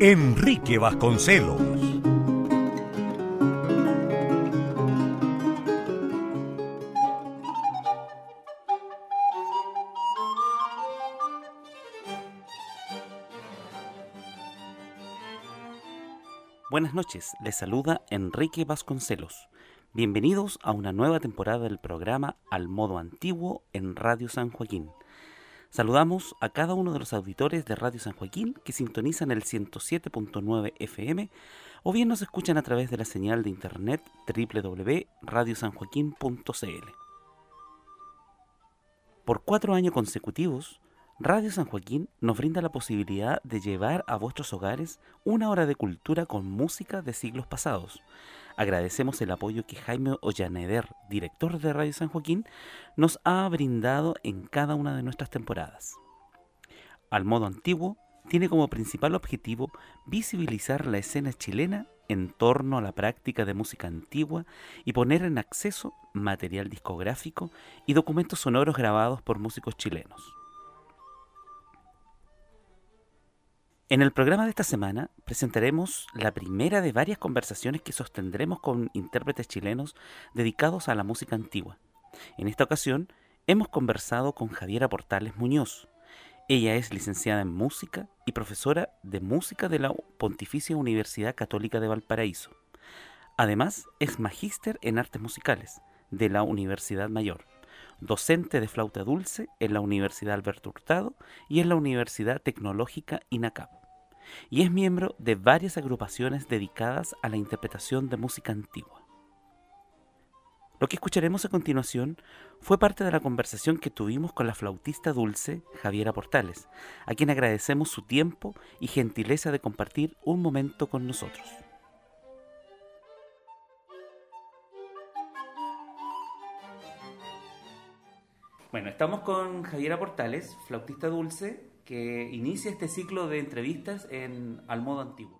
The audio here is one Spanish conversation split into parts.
Enrique Vasconcelos. Buenas noches, les saluda Enrique Vasconcelos. Bienvenidos a una nueva temporada del programa Al Modo Antiguo en Radio San Joaquín. Saludamos a cada uno de los auditores de Radio San Joaquín que sintonizan el 107.9 FM o bien nos escuchan a través de la señal de internet www.radiosanjoaquín.cl. Por cuatro años consecutivos, Radio San Joaquín nos brinda la posibilidad de llevar a vuestros hogares una hora de cultura con música de siglos pasados, Agradecemos el apoyo que Jaime Ollaneder, director de Radio San Joaquín, nos ha brindado en cada una de nuestras temporadas. Al modo antiguo, tiene como principal objetivo visibilizar la escena chilena en torno a la práctica de música antigua y poner en acceso material discográfico y documentos sonoros grabados por músicos chilenos. En el programa de esta semana presentaremos la primera de varias conversaciones que sostendremos con intérpretes chilenos dedicados a la música antigua. En esta ocasión hemos conversado con Javiera Portales Muñoz. Ella es licenciada en música y profesora de música de la Pontificia Universidad Católica de Valparaíso. Además, es magíster en artes musicales de la Universidad Mayor, docente de flauta dulce en la Universidad Alberto Hurtado y en la Universidad Tecnológica INACAP y es miembro de varias agrupaciones dedicadas a la interpretación de música antigua. Lo que escucharemos a continuación fue parte de la conversación que tuvimos con la flautista dulce Javiera Portales, a quien agradecemos su tiempo y gentileza de compartir un momento con nosotros. Bueno, estamos con Javiera Portales, flautista dulce, que inicia este ciclo de entrevistas en Al Modo Antiguo.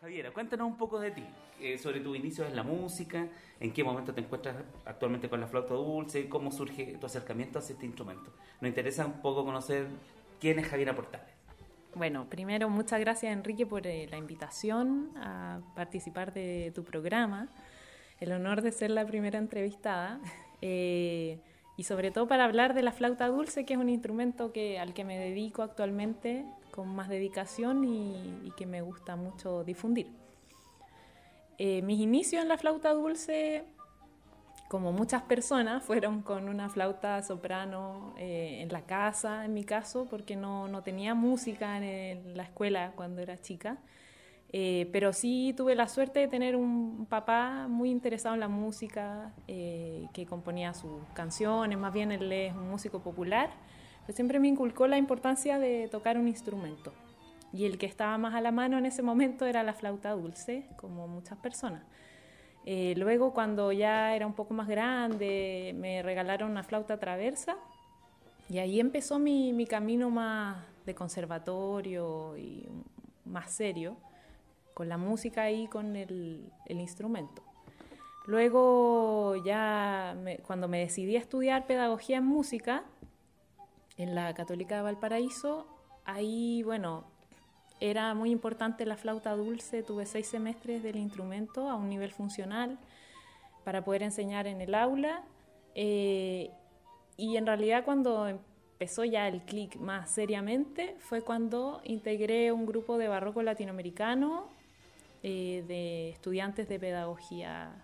Javiera, cuéntanos un poco de ti, eh, sobre tu inicio en la música, en qué momento te encuentras actualmente con la flauta dulce, cómo surge tu acercamiento hacia este instrumento. Nos interesa un poco conocer quién es Javiera Portales. Bueno, primero muchas gracias Enrique por eh, la invitación a participar de tu programa. El honor de ser la primera entrevistada. Eh, y sobre todo para hablar de la flauta dulce, que es un instrumento que, al que me dedico actualmente con más dedicación y, que me gusta mucho difundir. Eh, mis inicios en la flauta dulce, como muchas personas, fueron con una flauta soprano eh, en la casa, en mi caso, porque no, no tenía música en la escuela cuando era chica. Eh, pero sí tuve la suerte de tener un papá muy interesado en la música, eh, que componía sus canciones, más bien él es un músico popular, pero siempre me inculcó la importancia de tocar un instrumento. Y el que estaba más a la mano en ese momento era la flauta dulce, como muchas personas. Eh, luego, cuando ya era un poco más grande, me regalaron una flauta traversa y ahí empezó mi, mi camino más de conservatorio y más serio con la música y con el, instrumento. Luego ya cuando me decidí a estudiar pedagogía en música en la Católica de Valparaíso, ahí bueno, era muy importante la flauta dulce, tuve seis semestres del instrumento a un nivel funcional para poder enseñar en el aula eh, y en realidad cuando empezó ya el clic más seriamente fue cuando integré un grupo de barroco latinoamericano eh, de estudiantes de pedagogía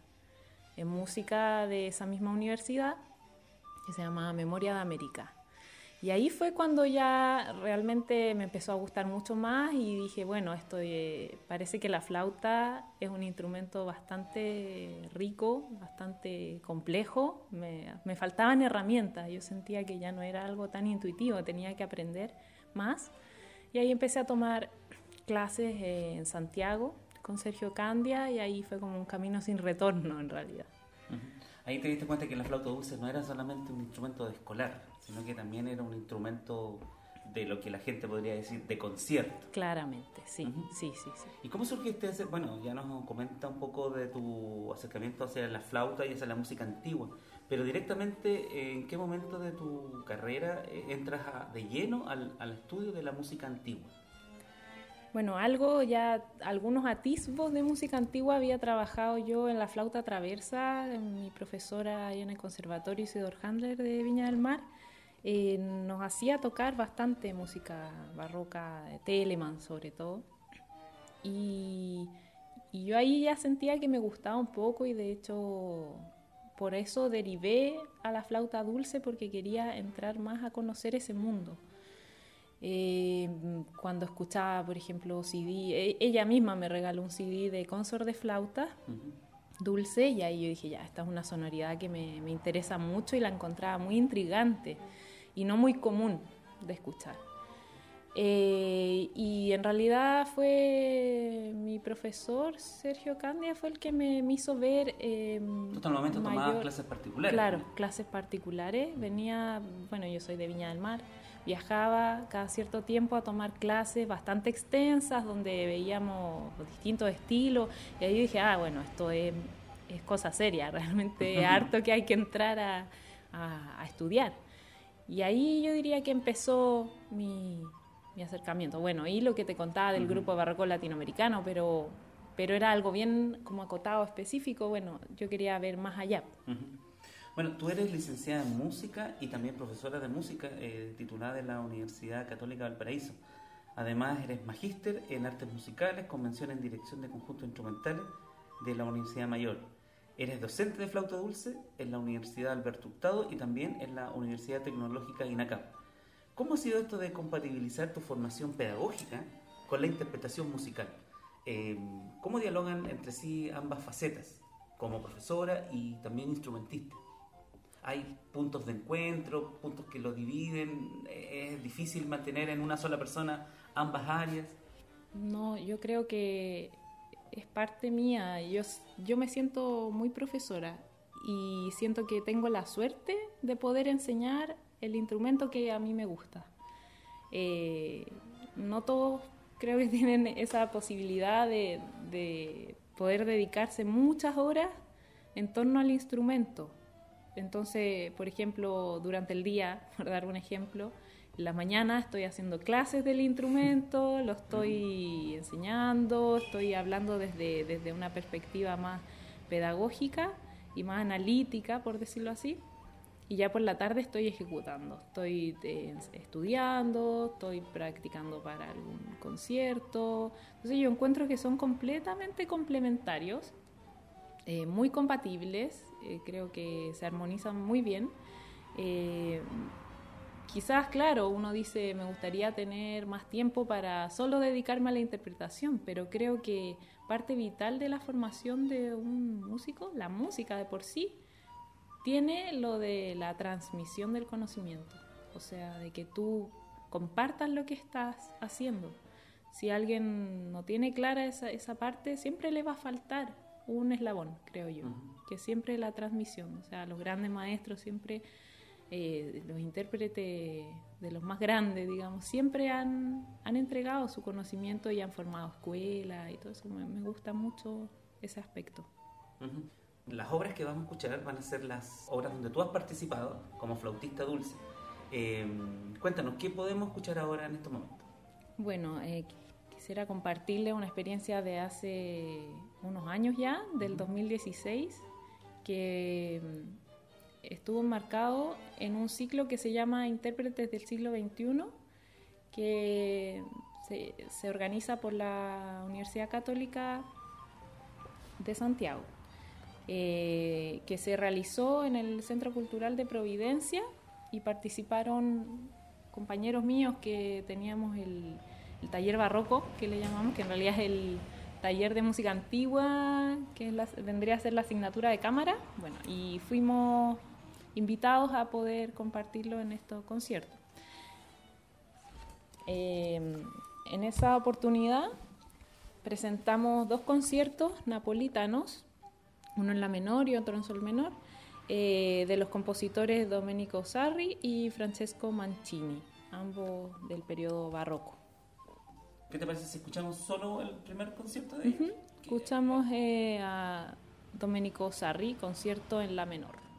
en música de esa misma universidad, que se llama Memoria de América. Y ahí fue cuando ya realmente me empezó a gustar mucho más y dije, bueno, esto eh, parece que la flauta es un instrumento bastante rico, bastante complejo. Me, me, faltaban herramientas, yo sentía que ya no era algo tan intuitivo, tenía que aprender más. Y ahí empecé a tomar clases en Santiago con Sergio Candia y ahí fue como un camino sin retorno en realidad. Ahí te diste cuenta que la flauta dulce no era solamente un instrumento de escolar, sino que también era un instrumento de lo que la gente podría decir de concierto. Claramente, sí, sí, sí, sí. ¿Y cómo surgiste ese, bueno, ya nos comenta un poco de tu acercamiento hacia la flauta y hacia la música antigua, pero directamente, ¿en qué momento de tu carrera eh, entras de lleno al, al estudio de la música antigua? Bueno, algo ya, algunos atisbos de música antigua había trabajado yo en la flauta traversa, mi profesora en el Conservatorio Isidor Handler de Viña del Mar, eh, nos hacía tocar bastante música barroca, Telemann sobre todo. Y, y, yo ahí ya sentía que me gustaba un poco y de hecho por eso derivé a la flauta dulce porque quería entrar más a conocer ese mundo. Eh, cuando escuchaba, por ejemplo, CD, e, ella misma me regaló un CD de consort de flauta dulce y ahí yo dije, ya, esta es una sonoridad que me, me interesa mucho y la encontraba muy intrigante y no muy común de escuchar. Eh, y en realidad fue mi profesor, Sergio Candia, fue el que me, hizo ver... Eh, hasta el momento tomaba clases particulares. Claro, clases particulares. Venía, bueno, yo soy de Viña del Mar, viajaba cada cierto tiempo a tomar clases bastante extensas donde veíamos distintos estilos y ahí dije, ah, bueno, esto es, es cosa seria, realmente harto que hay que entrar a, a estudiar. Y ahí yo diría que empezó mi, mi acercamiento. Bueno, y lo que te contaba del grupo barroco latinoamericano, pero, pero era algo bien como acotado, específico. Bueno, yo quería ver más allá. Bueno, tú eres licenciada en música y también profesora de música, eh, titulada en la Universidad Católica Valparaíso. Además, eres magíster en artes musicales, convención en dirección de conjuntos instrumentales de la Universidad Mayor. Eres docente de flauta dulce en la Universidad Alberto Hurtado y también en la Universidad Tecnológica INACAP. ¿Cómo ha sido esto de compatibilizar tu formación pedagógica con la interpretación musical? Eh, ¿Cómo dialogan entre sí ambas facetas, como profesora y también instrumentista? ¿Hay puntos de encuentro, puntos que lo dividen? ¿Es difícil mantener en una sola persona ambas áreas? No, yo creo que es parte mía. Yo, yo me siento muy profesora y siento que tengo la suerte de poder enseñar el instrumento que a mí me gusta. Eh, no todos creo que tienen esa posibilidad de, de, poder dedicarse muchas horas en torno al instrumento. Entonces, por ejemplo, durante el día, por dar un ejemplo, en la mañana estoy haciendo clases del instrumento, lo estoy enseñando, estoy hablando desde, desde una perspectiva más pedagógica y más analítica, por decirlo así. Y ya por la tarde estoy ejecutando, estoy eh, estudiando, estoy practicando para algún concierto. Entonces yo encuentro que son completamente complementarios, eh, muy compatibles, eh, creo que se armonizan muy bien. Quizás, claro, uno dice, me gustaría tener más tiempo para solo dedicarme a la interpretación, pero creo que parte vital de la formación de un músico, la música de por sí, tiene lo de la transmisión del conocimiento, o sea, de que tú compartas lo que estás haciendo. Si alguien no tiene clara esa, esa parte, siempre le va a faltar un eslabón, creo yo, que siempre la transmisión, o sea, los grandes maestros siempre eh, los intérpretes de los más grandes, digamos, siempre han, han entregado su conocimiento y han formado escuelas y todo eso. Me, gusta mucho ese aspecto. Las obras que vamos a escuchar van a ser las obras donde tú has participado como flautista dulce. Eh, cuéntanos, ¿qué podemos escuchar ahora en este momento? Bueno, eh, quisiera compartirle una experiencia de hace unos años ya, del 2016, que estuvo enmarcado en un ciclo que se llama Intérpretes del siglo XXI, que se, organiza por la Universidad Católica de Santiago, eh, que se realizó en el Centro Cultural de Providencia y participaron compañeros míos que teníamos el, taller barroco, que le llamamos, que en realidad es el taller de música antigua, que vendría a ser la asignatura de cámara. Bueno, y fuimos invitados a poder compartirlo en estos conciertos. Em, en esa oportunidad presentamos dos conciertos napolitanos, uno en la menor y otro en sol menor, eh, de los compositores Domenico Sarri y Francesco Mancini, ambos del periodo barroco. ¿Qué te parece si escuchamos solo el primer concierto de ellos? Escuchamos eh, a Domenico Sarri, concierto en la menor.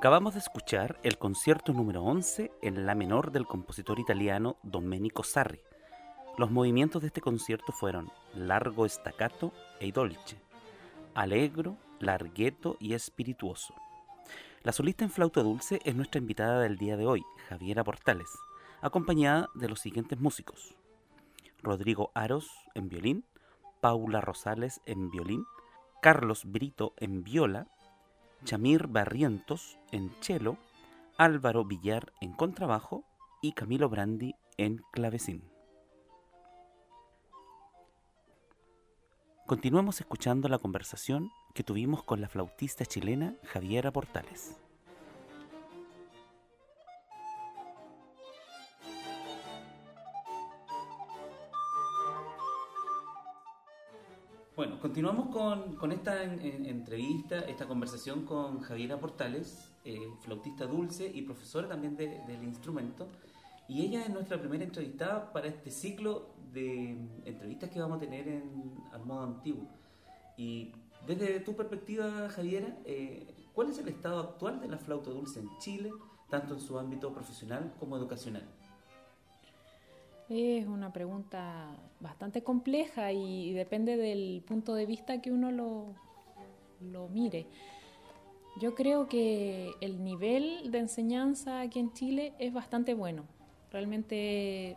Acabamos de escuchar el concierto número 11 en la menor del compositor italiano Domenico Sarri. Los movimientos de este concierto fueron largo staccato e dolce, alegro, largueto y espirituoso. La solista en flauta dulce es nuestra invitada del día de hoy, Javiera Portales, acompañada de los siguientes músicos. Rodrigo Aros en violín, Paula Rosales en violín, Carlos Brito en viola, Chamir Barrientos en cello, Álvaro Villar en contrabajo y Camilo Brandi en clavecín. Continuamos escuchando la conversación que tuvimos con la flautista chilena Javiera Portales. Bueno, continuamos con, esta entrevista, esta conversación con Javiera Portales, eh, flautista dulce y profesora también del instrumento. Y ella es nuestra primera entrevistada para este ciclo de entrevistas que vamos a tener en, al modo antiguo. Y desde tu perspectiva, Javiera, eh, ¿cuál es el estado actual de la flauta dulce en Chile, tanto en su ámbito profesional como educacional? Es una pregunta bastante compleja y depende del punto de vista que uno lo, mire. Yo creo que el nivel de enseñanza aquí en Chile es bastante bueno. Realmente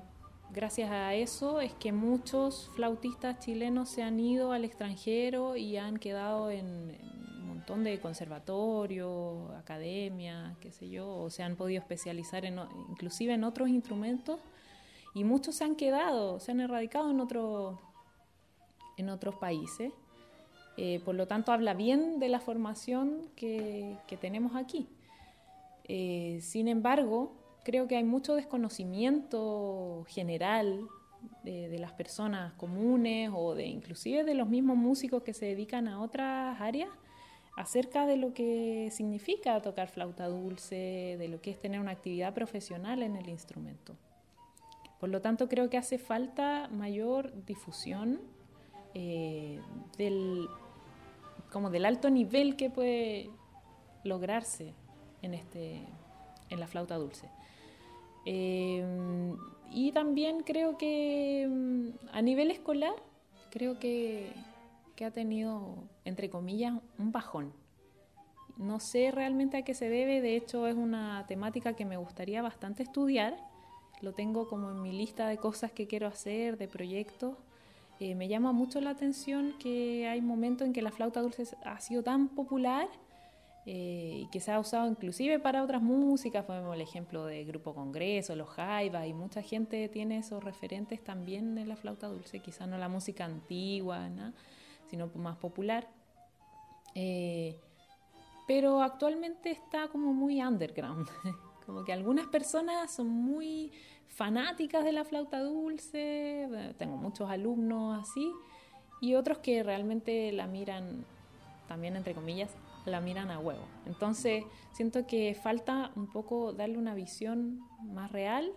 gracias a eso es que muchos flautistas chilenos se han ido al extranjero y han quedado en, un montón de conservatorios, academias, qué sé yo, o se han podido especializar en, inclusive en otros instrumentos y muchos se han quedado, se han erradicado en, otro, en otros países. Eh, por lo tanto, habla bien de la formación que, tenemos aquí. Eh, sin embargo, creo que hay mucho desconocimiento general de, las personas comunes o de inclusive de los mismos músicos que se dedican a otras áreas acerca de lo que significa tocar flauta dulce, de lo que es tener una actividad profesional en el instrumento. Por lo tanto, creo que hace falta mayor difusión eh, del, como del alto nivel que puede lograrse en, este, en la flauta dulce. Eh, y también creo que mm, a nivel escolar, creo que, que ha tenido, entre comillas, un bajón. No sé realmente a qué se debe, de hecho es una temática que me gustaría bastante estudiar lo tengo como en mi lista de cosas que quiero hacer, de proyectos. Eh, me llama mucho la atención que hay momentos en que la flauta dulce ha sido tan popular eh, y que se ha usado inclusive para otras músicas, ponemos el ejemplo de Grupo Congreso, los Jaivas, y mucha gente tiene esos referentes también en la flauta dulce, quizá no la música antigua, sino más popular. Eh, pero actualmente está como muy underground, como que algunas personas son muy fanáticas de la flauta dulce, tengo muchos alumnos así, y otros que realmente la miran, también entre comillas, la miran a huevo. Entonces, siento que falta un poco darle una visión más real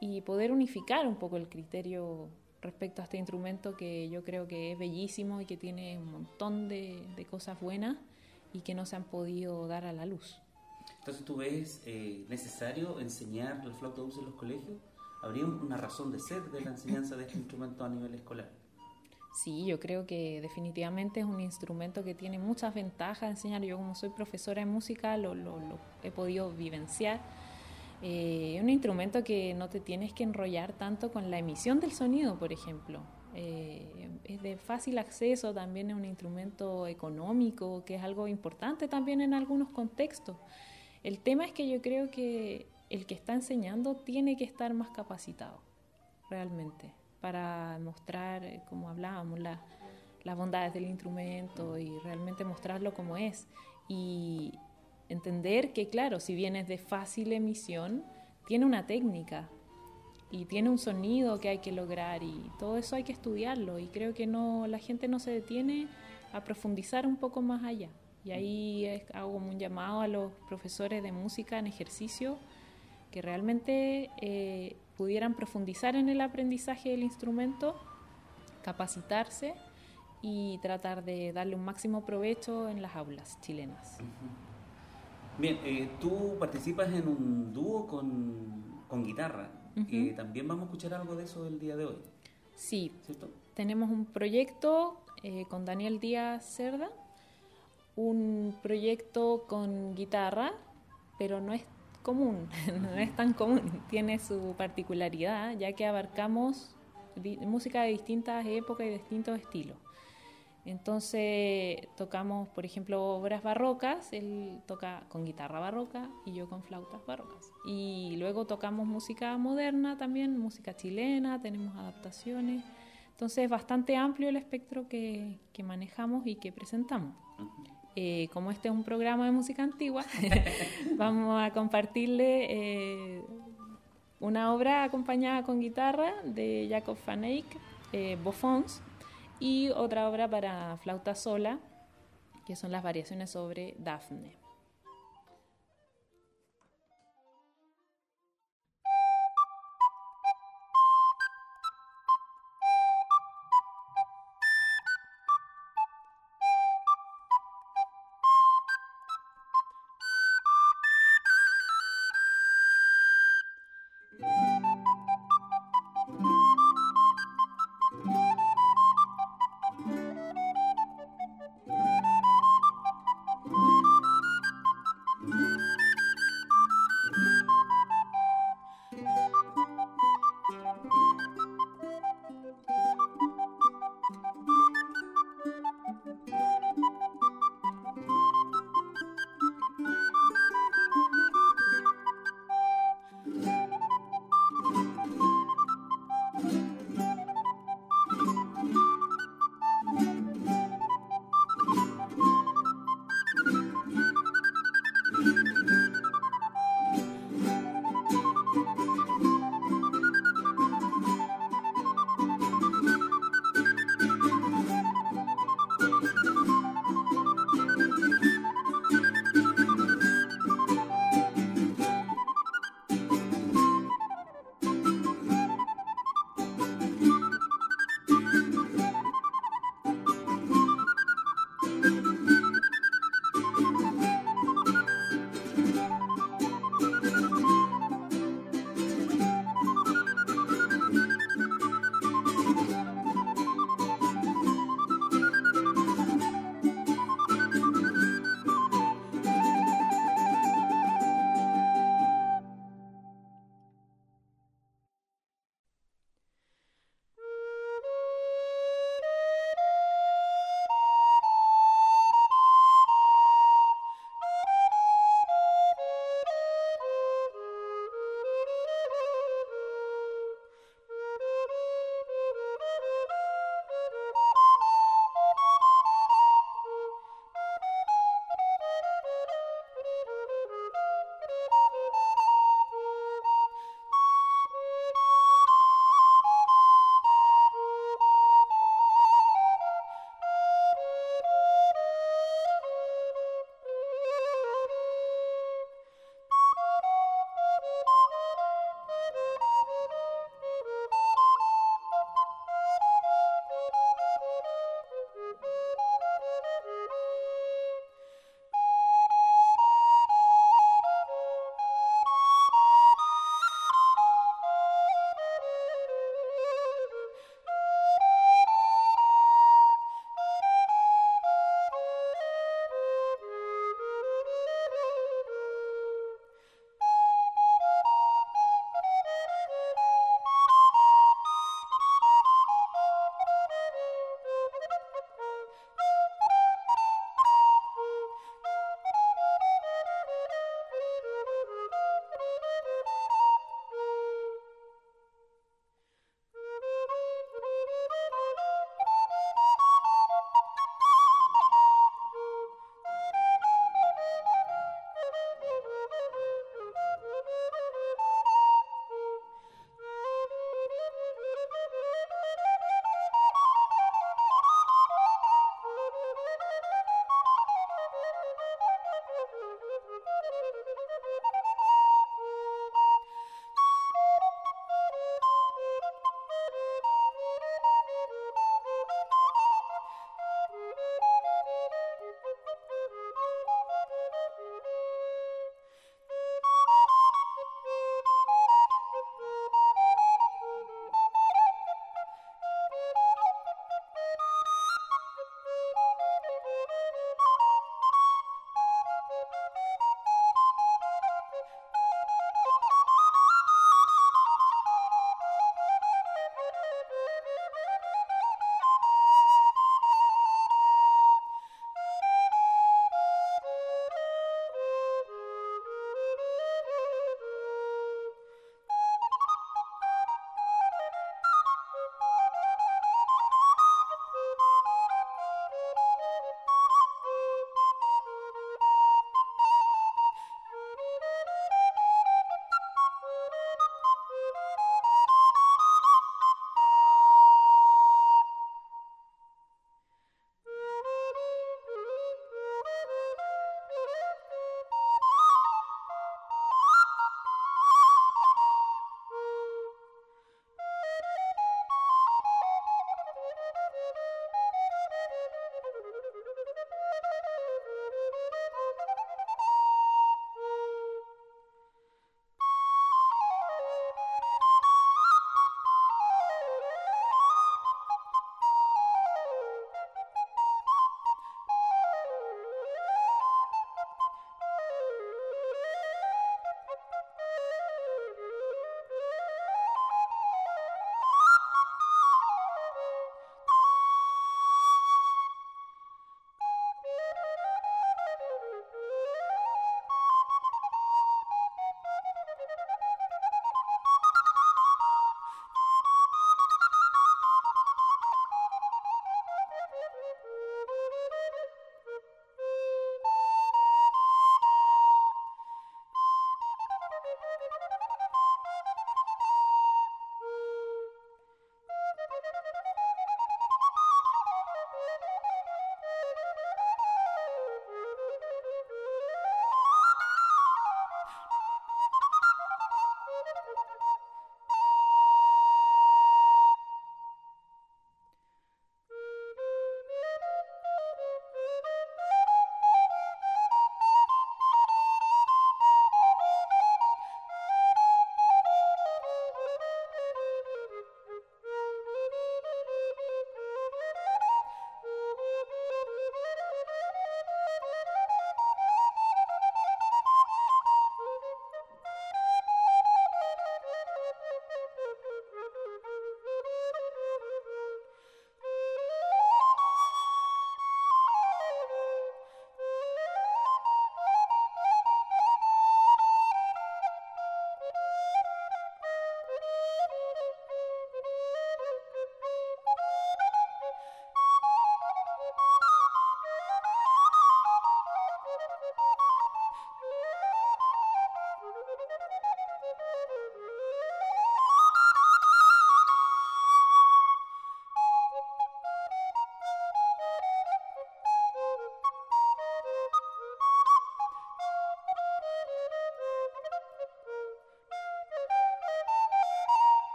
y poder unificar un poco el criterio respecto a este instrumento que yo creo que es bellísimo y que tiene un montón de, cosas buenas y que no se han podido dar a la luz. Entonces, ¿tú ves eh, necesario enseñar la flauta dulce en los colegios? ¿Habría una razón de ser de la enseñanza de este instrumento a nivel escolar? Sí, yo creo que definitivamente es un instrumento que tiene muchas ventajas de enseñar. Yo como soy profesora de música lo, lo, he podido vivenciar. Eh, es un instrumento que no te tienes que enrollar tanto con la emisión del sonido, por ejemplo. Eh, es de fácil acceso, también es un instrumento económico, que es algo importante también en algunos contextos. El tema es que yo creo que el que está enseñando tiene que estar más capacitado, realmente, para mostrar, eh, como hablábamos, las bondades del instrumento y realmente mostrarlo como es. Y entender que, claro, si bien es de fácil emisión, tiene una técnica y tiene un sonido que hay que lograr y todo eso hay que estudiarlo y creo que no la gente no se detiene a profundizar un poco más allá. Y ahí hago un llamado a los profesores de música en ejercicio que realmente eh, pudieran profundizar en el aprendizaje del instrumento, capacitarse y tratar de darle un máximo provecho en las aulas chilenas. Bien, eh, tú participas en un dúo con, con guitarra. y ¿También vamos a escuchar algo de eso el día de hoy? Sí. ¿Cierto? Tenemos un proyecto eh, con Daniel Díaz Cerda, un proyecto con guitarra, pero no es común, no es tan común, tiene su particularidad, ya que abarcamos música de distintas épocas y distintos estilos. Entonces tocamos, por ejemplo, obras barrocas, él toca con guitarra barroca y yo con flautas barrocas. Y luego tocamos música moderna también, música chilena, tenemos adaptaciones. Entonces es bastante amplio el espectro que, manejamos y que presentamos. Eh, como este es un programa de música antigua, vamos a compartirle eh, una obra acompañada con guitarra de Jacob van Eyck, eh, Bofons, y otra obra para flauta sola, que son las variaciones sobre Dafne.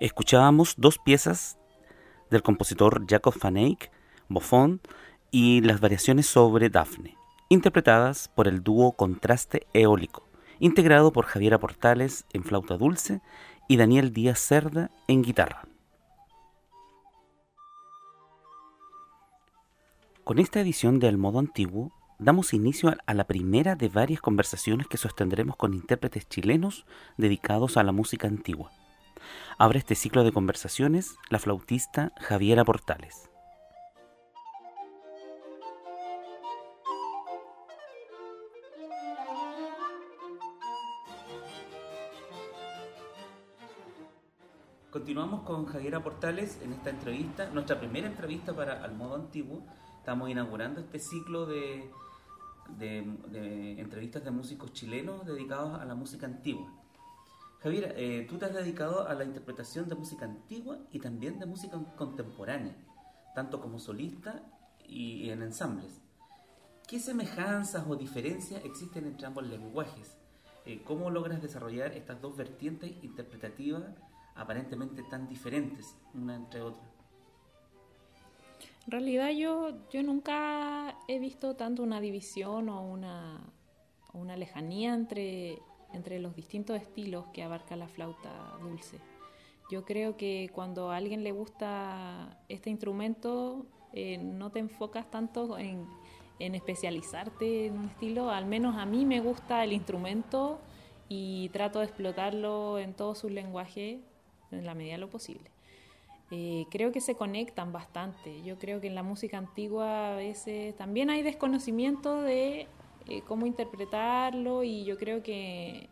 Escuchábamos dos piezas del compositor Jacob van Eyck, Bofón y las variaciones sobre Dafne, interpretadas por el dúo Contraste Eólico, integrado por Javiera Portales en flauta dulce y Daniel Díaz Cerda en guitarra. Con esta edición de Modo Antiguo, damos inicio a la primera de varias conversaciones que sostendremos con intérpretes chilenos dedicados a la música antigua. Abre este ciclo de conversaciones la flautista Javiera Portales. Continuamos con Javiera Portales en esta entrevista, nuestra primera entrevista para Al Modo Antiguo. Estamos inaugurando este ciclo de, de, entrevistas de músicos chilenos dedicados a la música antigua. Javiera, eh, tú te has dedicado a la interpretación de música antigua y también de música contemporánea, tanto como solista y en ensambles. ¿Qué semejanzas o diferencias existen entre ambos lenguajes? Eh, ¿Cómo logras desarrollar estas dos vertientes interpretativas aparentemente tan diferentes una entre otras? En realidad yo, yo nunca he visto tanto una división o una, una lejanía entre, entre los distintos estilos que abarca la flauta dulce. Yo creo que cuando a alguien le gusta este instrumento, eh, no te enfocas tanto en, especializarte en un estilo, al menos a mí me gusta el instrumento y trato de explotarlo en todo su lenguaje en la medida de lo posible. Eh, creo que se conectan bastante. Yo creo que en la música antigua a veces también hay desconocimiento de eh, cómo interpretarlo y yo creo que,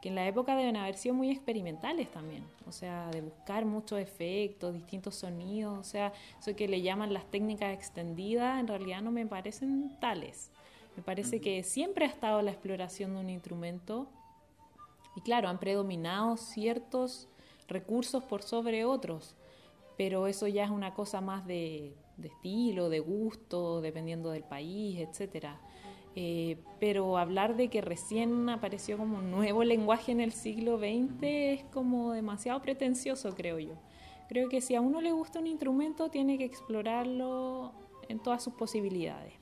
que, en la época deben haber sido muy experimentales también. O sea, de buscar muchos efectos, distintos sonidos. O sea, eso que le llaman las técnicas extendidas en realidad no me parecen tales. Me parece que siempre ha estado la exploración de un instrumento y claro, han predominado ciertos recursos por sobre otros, pero eso ya es una cosa más de, estilo, de gusto, dependiendo del país, etcétera. Eh, pero hablar de que recién apareció como un nuevo lenguaje en el siglo XX es como demasiado pretencioso, creo yo. Creo que si a uno le gusta un instrumento, tiene que explorarlo en todas sus posibilidades.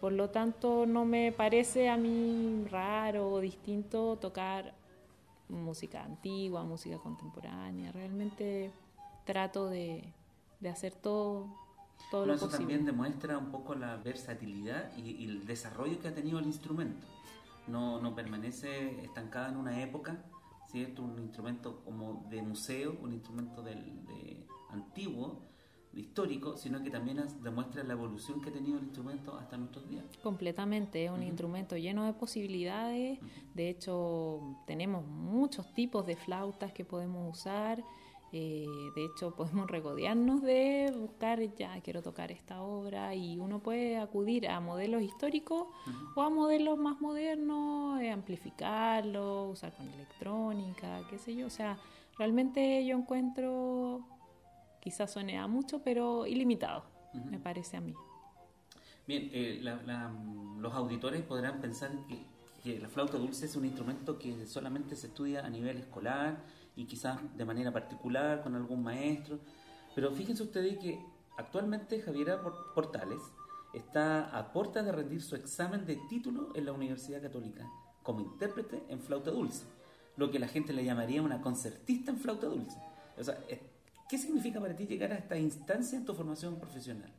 Por lo tanto, no me parece a mí raro o distinto tocar música antigua, música contemporánea. Realmente trato de, hacer todo, todo lo eso posible. también demuestra un poco la versatilidad y, el desarrollo que ha tenido el instrumento. No, no permanece estancada en una época, ¿cierto? Un instrumento como de museo, un instrumento del, de antiguo, histórico, sino que también demuestra la evolución que ha tenido el instrumento hasta nuestros días. Completamente, es un instrumento lleno de posibilidades, de hecho tenemos muchos tipos de flautas que podemos usar, eh, de hecho podemos regodearnos de buscar, ya quiero tocar esta obra y uno puede acudir a modelos históricos o a modelos más modernos, eh, amplificarlo, usar con electrónica, qué sé yo, o sea, realmente yo encuentro quizás suene a mucho, pero ilimitado, me parece a mí. Bien, eh, los auditores podrán pensar que, la flauta dulce es un instrumento que solamente se estudia a nivel escolar y quizás de manera particular con algún maestro, pero fíjense ustedes que actualmente Javiera Portales está a puerta de rendir su examen de título en la Universidad Católica como intérprete en flauta dulce, lo que la gente le llamaría una concertista en flauta dulce. O sea, ¿Qué significa para ti llegar a esta instancia en tu formación profesional?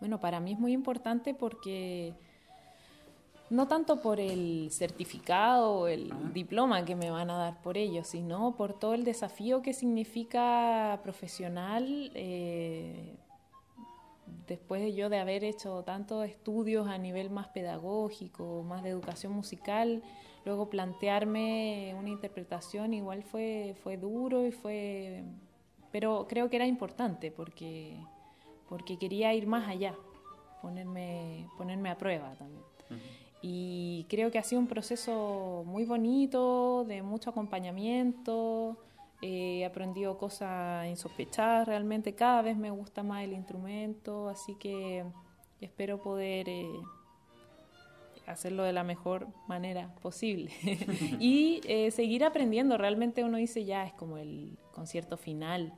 Bueno, para mí es muy importante porque no tanto por el certificado o el diploma que me van a dar por ello, sino por todo el desafío que significa profesional. Eh, después de yo de haber hecho tantos estudios a nivel más pedagógico, más de educación musical, luego plantearme una interpretación igual fue, fue duro y fue pero creo que era importante porque, porque quería ir más allá, ponerme, ponerme a prueba también. Y creo que ha sido un proceso muy bonito, de mucho acompañamiento. he aprendido cosas insospechadas realmente. Cada vez me gusta más el instrumento, así que espero poder eh, hacerlo de la mejor manera posible y eh, seguir aprendiendo. Realmente uno dice ya es como el concierto final,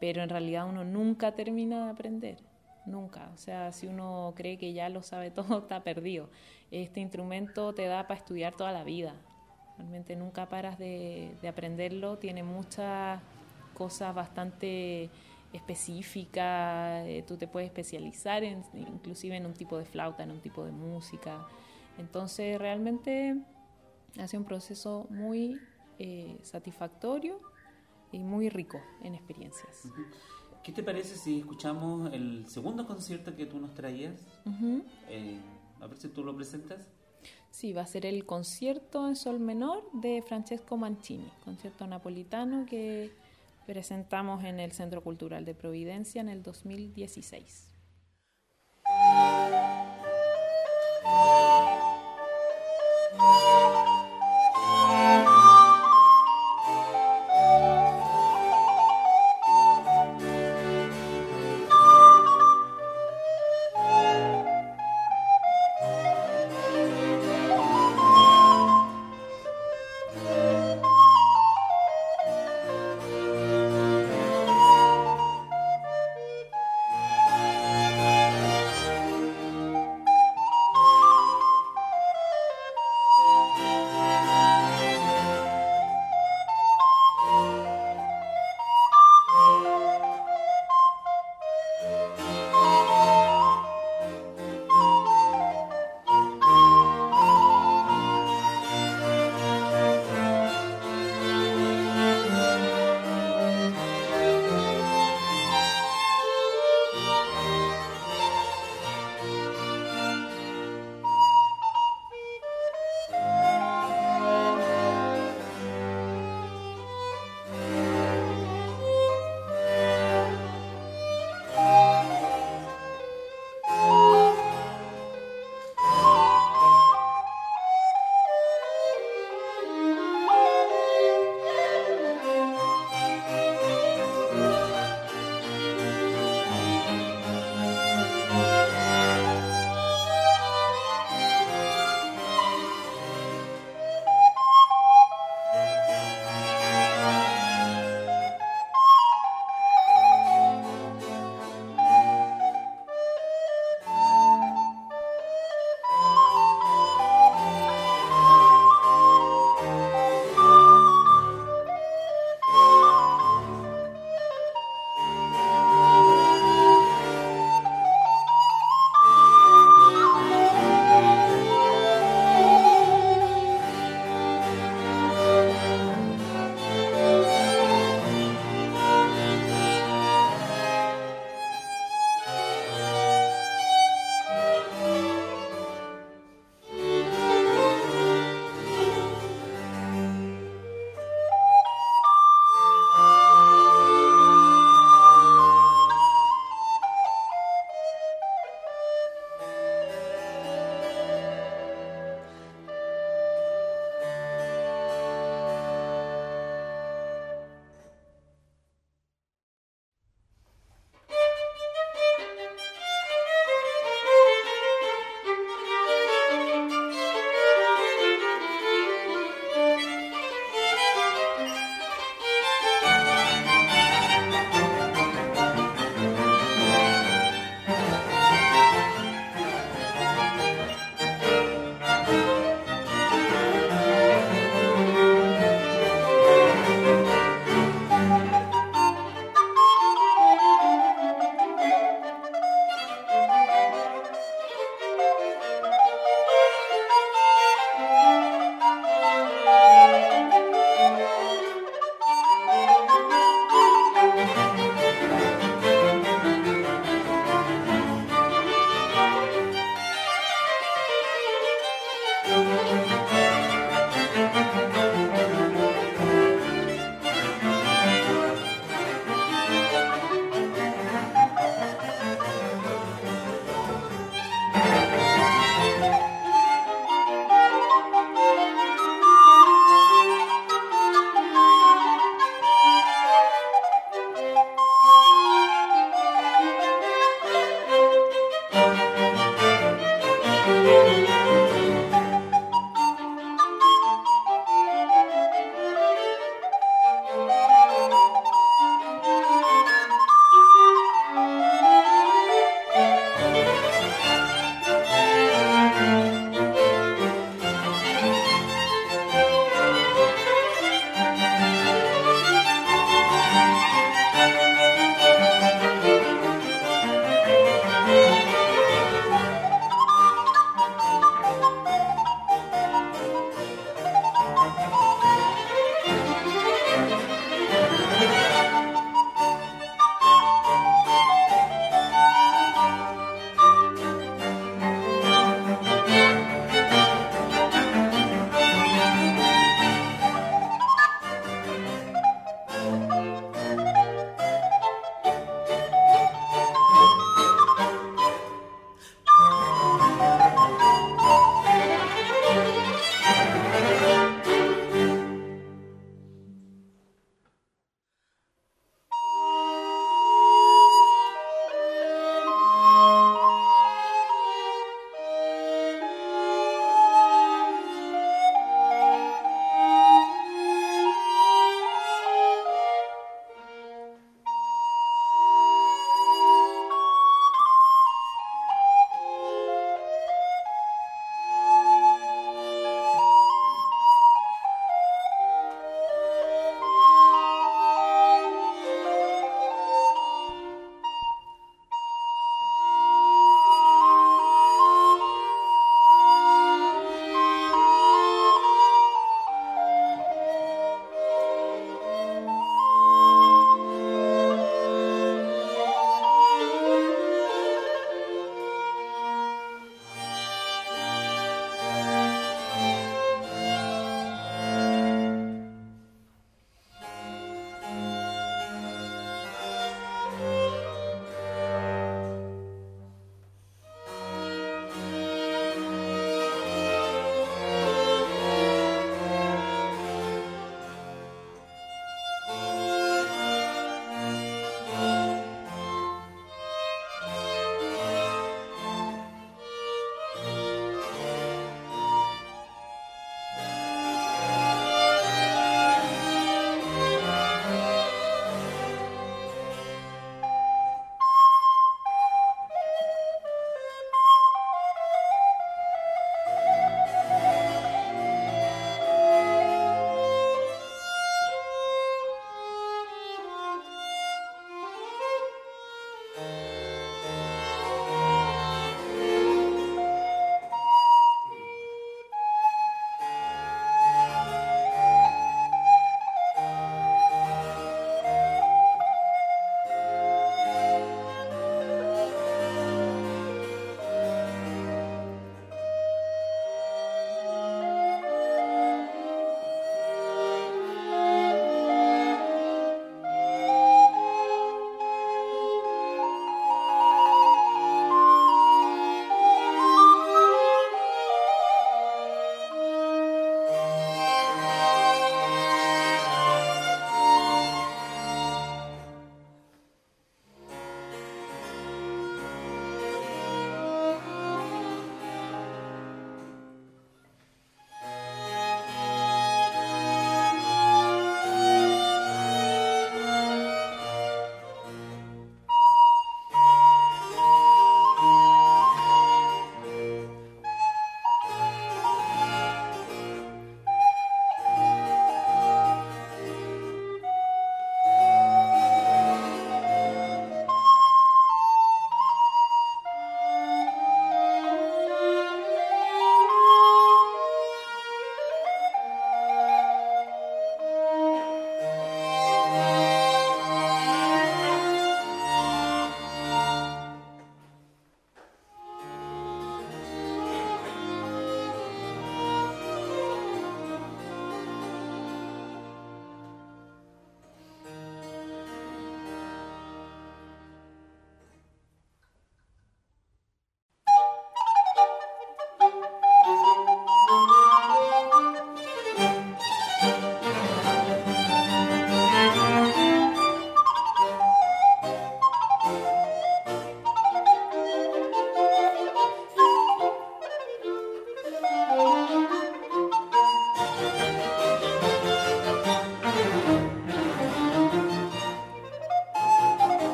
pero en realidad uno nunca termina de aprender, nunca. O sea, si uno cree que ya lo sabe todo, está perdido. Este instrumento te da para estudiar toda la vida. Realmente nunca paras de, aprenderlo, tiene muchas cosas bastante específicas, eh, tú te puedes especializar en, inclusive en un tipo de flauta, en un tipo de música. Entonces realmente ha sido un proceso muy eh, satisfactorio y muy rico en experiencias. ¿Qué te parece si escuchamos el segundo concierto que tú nos traías? Eh, a ver si tú lo presentas. Sí, va a ser el concierto en sol menor de Francesco Mancini, concierto napolitano que presentamos en el Centro Cultural de Providencia en el 2016.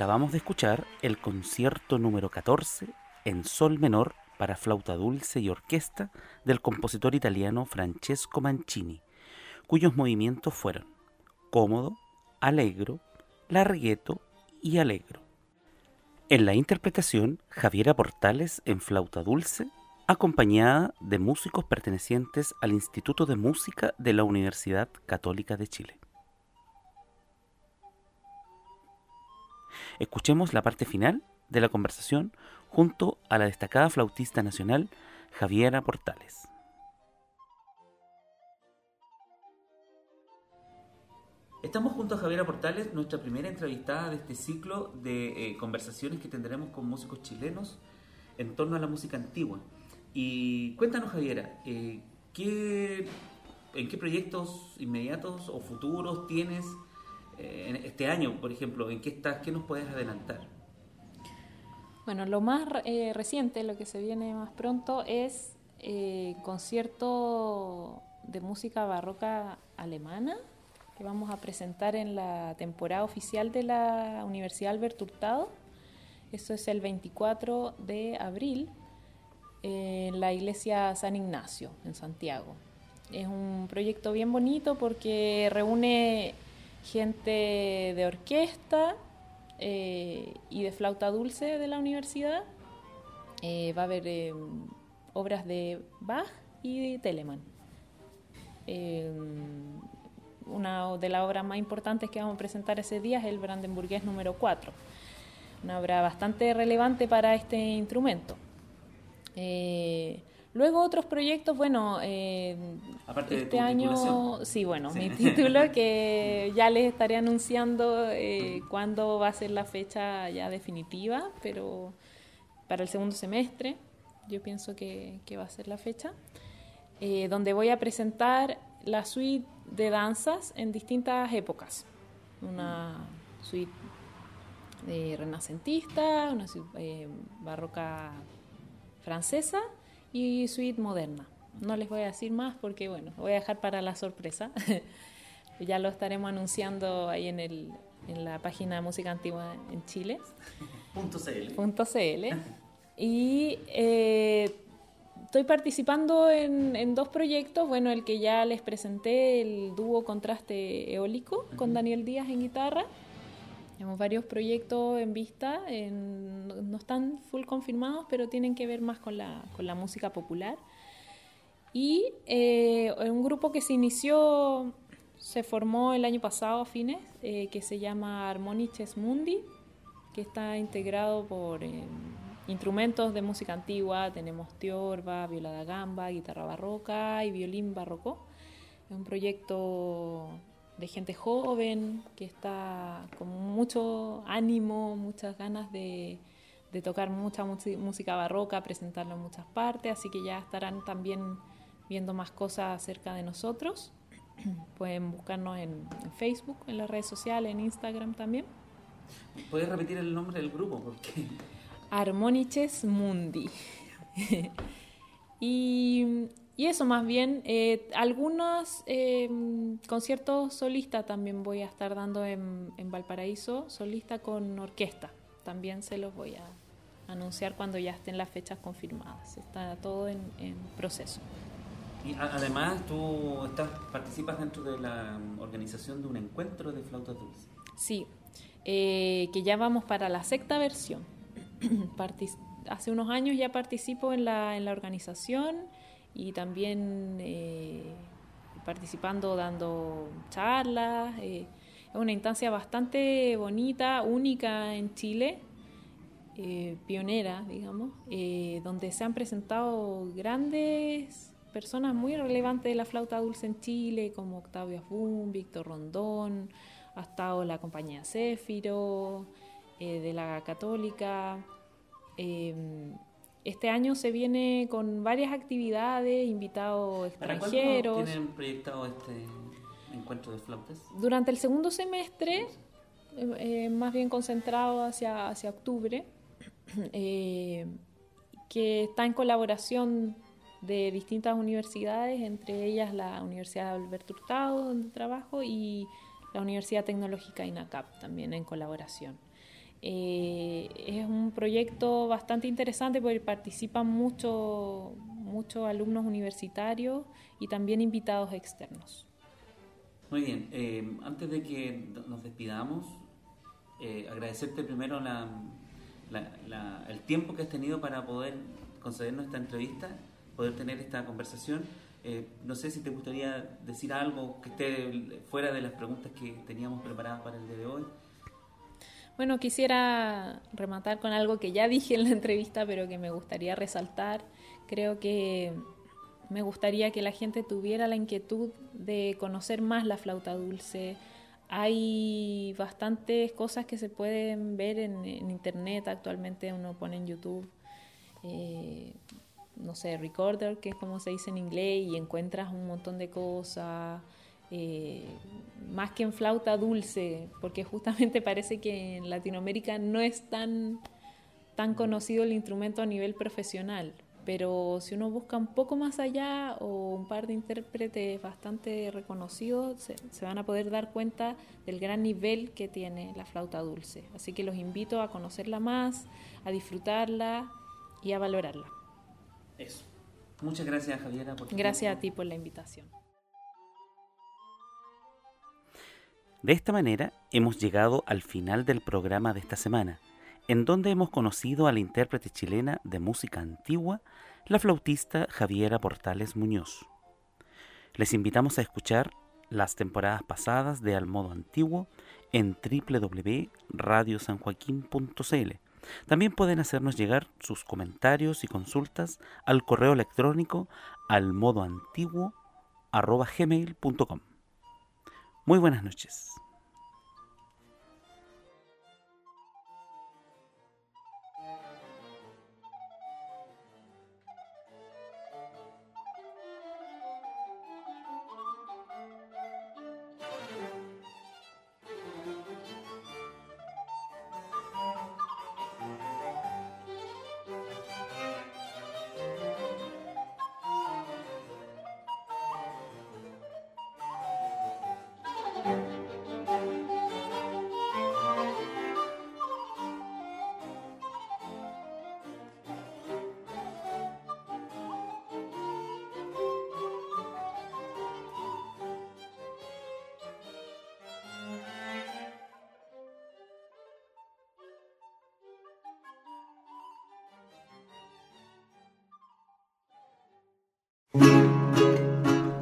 Acabamos de escuchar el concierto número 14 en sol menor para flauta dulce y orquesta del compositor italiano Francesco Mancini, cuyos movimientos fueron cómodo, alegro, largueto y alegro. En la interpretación, Javiera Portales en flauta dulce, acompañada de músicos pertenecientes al Instituto de Música de la Universidad Católica de Chile. Escuchemos la parte final de la conversación junto a la destacada flautista nacional Javiera Portales. Estamos junto a Javiera Portales, nuestra primera entrevistada de este ciclo de eh, conversaciones que tendremos con músicos chilenos en torno a la música antigua. Y cuéntanos, Javiera, eh, ¿en qué proyectos inmediatos o futuros tienes eh, este año, por ejemplo? ¿En qué estás? ¿Qué nos puedes adelantar? Bueno, lo más eh, reciente, lo que se viene más pronto, es eh, concierto de música barroca alemana que vamos a presentar en la temporada oficial de la Universidad Albert Hurtado. Eso es el 24 de abril en la iglesia San Ignacio, en Santiago. Es un proyecto bien bonito porque reúne gente de orquesta eh, y de flauta dulce de la universidad. Eh, va a haber eh, obras de Bach y de Telemann. una de las obras más importantes que vamos a presentar ese día es el Brandenburgués número 4, una obra bastante relevante para este instrumento. Luego otros proyectos, bueno, eh, este año, sí, bueno, mi título que ya les estaré anunciando eh, cuándo va a ser la fecha ya definitiva, pero para el segundo semestre yo pienso que, va a ser la fecha, eh, donde voy a presentar la suite de danzas en distintas épocas. Una suite renacentista, una suite barroca francesa y suite moderna. No les voy a decir más porque, bueno, voy a dejar para la sorpresa. ya lo estaremos anunciando ahí en, el, en la página de Música Antigua en Chile. Punto CL. Y eh, estoy participando en, en, dos proyectos. Bueno, el que ya les presenté, el dúo contraste eólico con Daniel Díaz en guitarra varios proyectos en vista, no están full confirmados, pero tienen que ver más con la, con la música popular. Y eh, un grupo que se inició, se formó el año pasado a fines, eh, que se llama Harmoniches Mundi, que está integrado por eh, instrumentos de música antigua, tenemos tiorba, viola da gamba, guitarra barroca y violín barroco. Es un proyecto de gente joven que está con mucho ánimo, muchas ganas de, tocar mucha música barroca, presentarlo en muchas partes, así que ya estarán también viendo más cosas acerca de nosotros. Pueden buscarnos en, Facebook, en las redes sociales, en Instagram también. ¿Puedes repetir el nombre del grupo? Porque... Armoniches Mundi. y y eso más bien, eh, algunos em, conciertos solistas también voy a estar dando en, Valparaíso, solista con orquesta. También se los voy a anunciar cuando ya estén las fechas confirmadas. Está todo en, proceso. Y además tú estás, participas dentro de la organización de un encuentro de flautas dulces. Sí, eh, que ya vamos para la sexta versión. hace unos años ya participo en la, en la organización y también eh, participando, dando charlas. Eh, es una instancia bastante bonita, única en Chile, eh, pionera, digamos, donde se han presentado grandes personas muy relevantes de la flauta dulce en Chile, como Octavio Afún, Víctor Rondón, ha estado la compañía Céfiro, de la Católica. Este año se viene con varias actividades, invitados extranjeros. ¿Para tienen proyectado este encuentro de flautas? Durante el segundo semestre, eh, eh, más bien concentrado hacia, hacia octubre, eh, que está en colaboración de distintas universidades, entre ellas la Universidad de Alberto Hurtado, donde trabajo, y la Universidad Tecnológica INACAP, también en colaboración. Eh, es un proyecto bastante interesante porque participan muchos muchos alumnos universitarios y también invitados externos. Muy bien, eh, antes de que nos despidamos, eh, agradecerte primero el tiempo que has tenido para poder concedernos esta entrevista, poder tener esta conversación. no sé si te gustaría decir algo que esté fuera de las preguntas que teníamos preparadas para el día de hoy. Bueno, quisiera rematar con algo que ya dije en la entrevista, pero que me gustaría resaltar. Creo que me gustaría que la gente tuviera la inquietud de conocer más la flauta dulce. Hay bastantes cosas que se pueden ver en, internet actualmente, uno pone en YouTube, eh, no sé, recorder, que es como se dice en inglés, y encuentras un montón de cosas. Eh, más que en flauta dulce, porque justamente parece que en Latinoamérica no es tan, tan conocido el instrumento a nivel profesional. Pero si uno busca un poco más allá o un par de intérpretes bastante reconocidos, se, se van a poder dar cuenta del gran nivel que tiene la flauta dulce. Así que los invito a conocerla más, a disfrutarla y a valorarla. Eso. Muchas gracias, Javiera. Por gracias a ti por la invitación. De esta manera hemos llegado al final del programa de esta semana, en donde hemos conocido a la intérprete chilena de música antigua, la flautista Javiera Portales Muñoz. Les invitamos a escuchar las temporadas pasadas de Al Modo Antiguo en www.radiosanjoaquín.cl. También pueden hacernos llegar sus comentarios y consultas al correo electrónico almodoantiguo.gmail.com. Muy buenas noches.